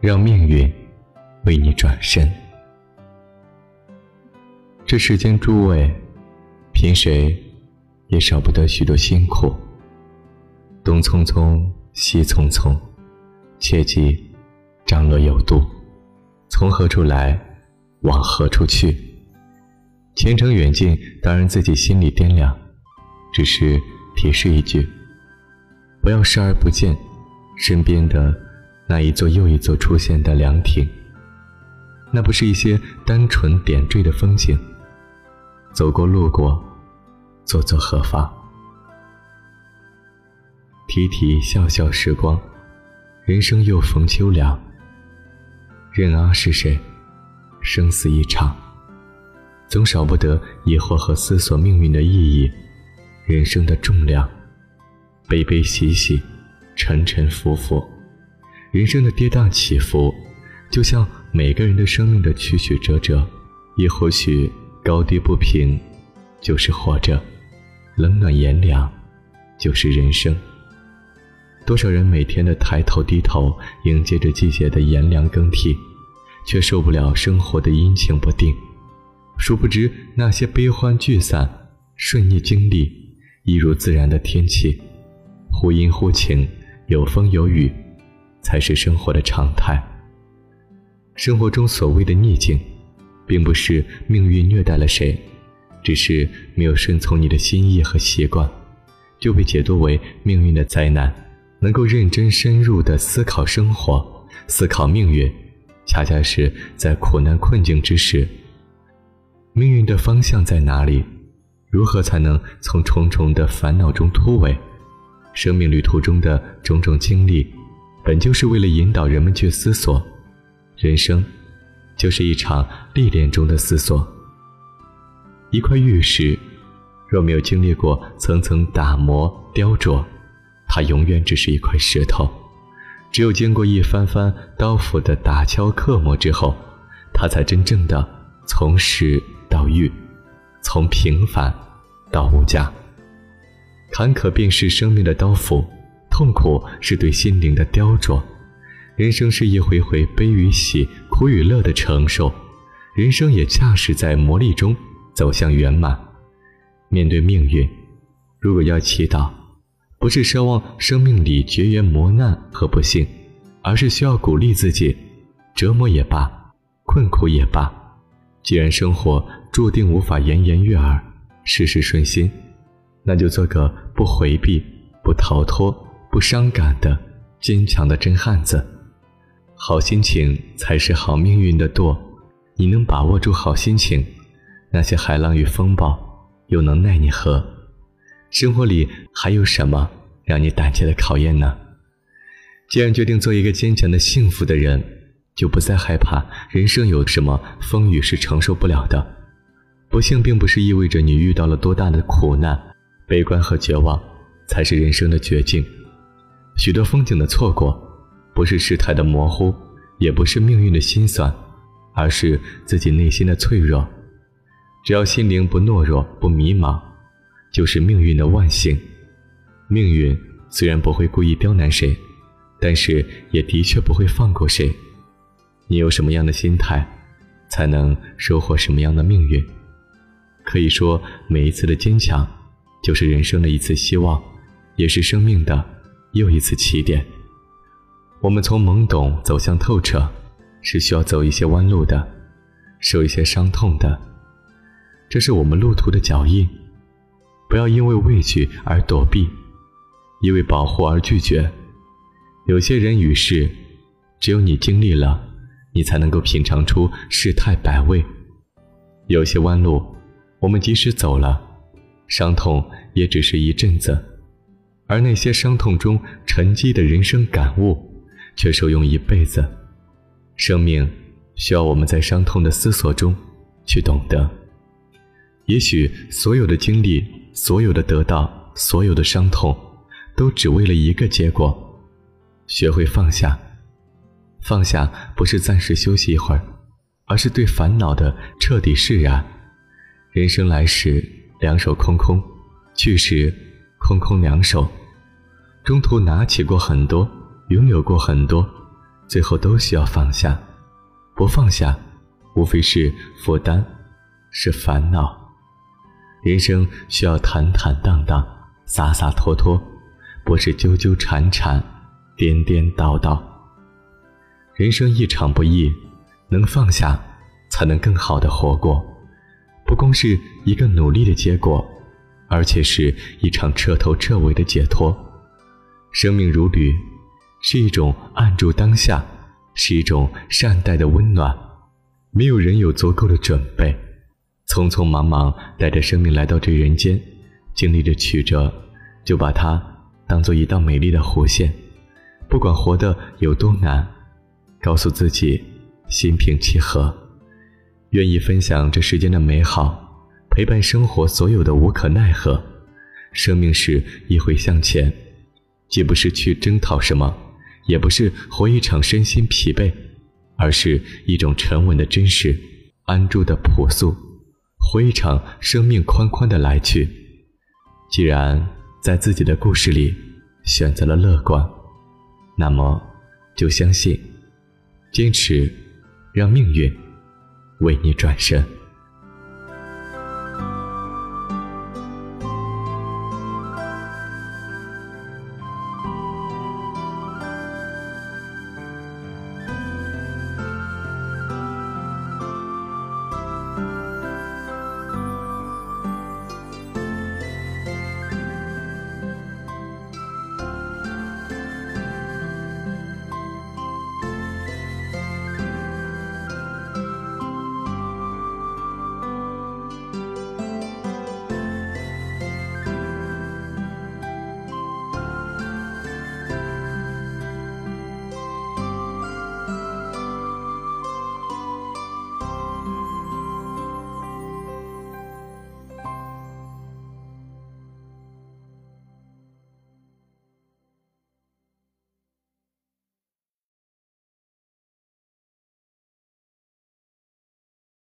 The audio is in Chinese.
让命运为你转身。这世间诸位，凭谁也少不得许多辛苦。东匆匆，西匆匆，切记张罗有度。从何处来，往何处去？前程远近，当然自己心里掂量。只是提示一句：不要视而不见身边的。那一座又一座出现的凉亭，那不是一些单纯点缀的风景。走过路过，作作何妨？提提笑笑时光，人生又逢秋凉。任啊是谁？生死一场，总少不得疑惑和思索命运的意义，人生的重量，悲悲喜喜，沉沉浮浮。人生的跌宕起伏，就像每个人的生命的曲曲折折，也或许高低不平，就是活着；冷暖炎凉，就是人生。多少人每天的抬头低头，迎接着季节的炎凉更替，却受不了生活的阴晴不定。殊不知，那些悲欢聚散、顺逆经历，一如自然的天气，忽阴忽晴，有风有雨。才是生活的常态。生活中所谓的逆境，并不是命运虐待了谁，只是没有顺从你的心意和习惯，就被解读为命运的灾难。能够认真深入的思考生活，思考命运，恰恰是在苦难困境之时，命运的方向在哪里？如何才能从重重的烦恼中突围？生命旅途中的种种经历。本就是为了引导人们去思索，人生就是一场历练中的思索。一块玉石，若没有经历过层层打磨雕琢，它永远只是一块石头；只有经过一番番刀斧的打敲刻磨之后，它才真正的从石到玉，从平凡到无价。坎坷便是生命的刀斧。痛苦是对心灵的雕琢，人生是一回回悲与喜、苦与乐的承受，人生也恰是在磨砺中走向圆满。面对命运，如果要祈祷，不是奢望生命里绝缘磨难和不幸，而是需要鼓励自己，折磨也罢，困苦也罢，既然生活注定无法言言悦耳，事事顺心，那就做个不回避、不逃脱。不伤感的坚强的真汉子，好心情才是好命运的舵。你能把握住好心情，那些海浪与风暴又能奈你何？生活里还有什么让你胆怯的考验呢？既然决定做一个坚强的幸福的人，就不再害怕人生有什么风雨是承受不了的。不幸并不是意味着你遇到了多大的苦难，悲观和绝望才是人生的绝境。许多风景的错过，不是事态的模糊，也不是命运的心酸，而是自己内心的脆弱。只要心灵不懦弱、不迷茫，就是命运的万幸。命运虽然不会故意刁难谁，但是也的确不会放过谁。你有什么样的心态，才能收获什么样的命运？可以说，每一次的坚强，就是人生的一次希望，也是生命的。又一次起点。我们从懵懂走向透彻，是需要走一些弯路的，受一些伤痛的。这是我们路途的脚印。不要因为畏惧而躲避，因为保护而拒绝。有些人与事，只有你经历了，你才能够品尝出世态百味。有些弯路，我们即使走了，伤痛也只是一阵子。而那些伤痛中沉积的人生感悟，却受用一辈子。生命需要我们在伤痛的思索中去懂得。也许所有的经历、所有的得到、所有的伤痛，都只为了一个结果：学会放下。放下不是暂时休息一会儿，而是对烦恼的彻底释然。人生来时两手空空，去时空空两手。中途拿起过很多，拥有过很多，最后都需要放下，不放下，无非是负担，是烦恼。人生需要坦坦荡荡、洒洒脱脱，不是纠纠缠缠、颠颠倒倒。人生一场不易，能放下，才能更好的活过。不光是一个努力的结果，而且是一场彻头彻尾的解脱。生命如旅，是一种按住当下，是一种善待的温暖。没有人有足够的准备，匆匆忙忙带着生命来到这人间，经历着曲折，就把它当做一道美丽的弧线。不管活得有多难，告诉自己心平气和，愿意分享这世间的美好，陪伴生活所有的无可奈何。生命是一回向前。既不是去征讨什么，也不是活一场身心疲惫，而是一种沉稳的真实，安住的朴素，活一场生命宽宽的来去。既然在自己的故事里选择了乐观，那么就相信，坚持，让命运为你转身。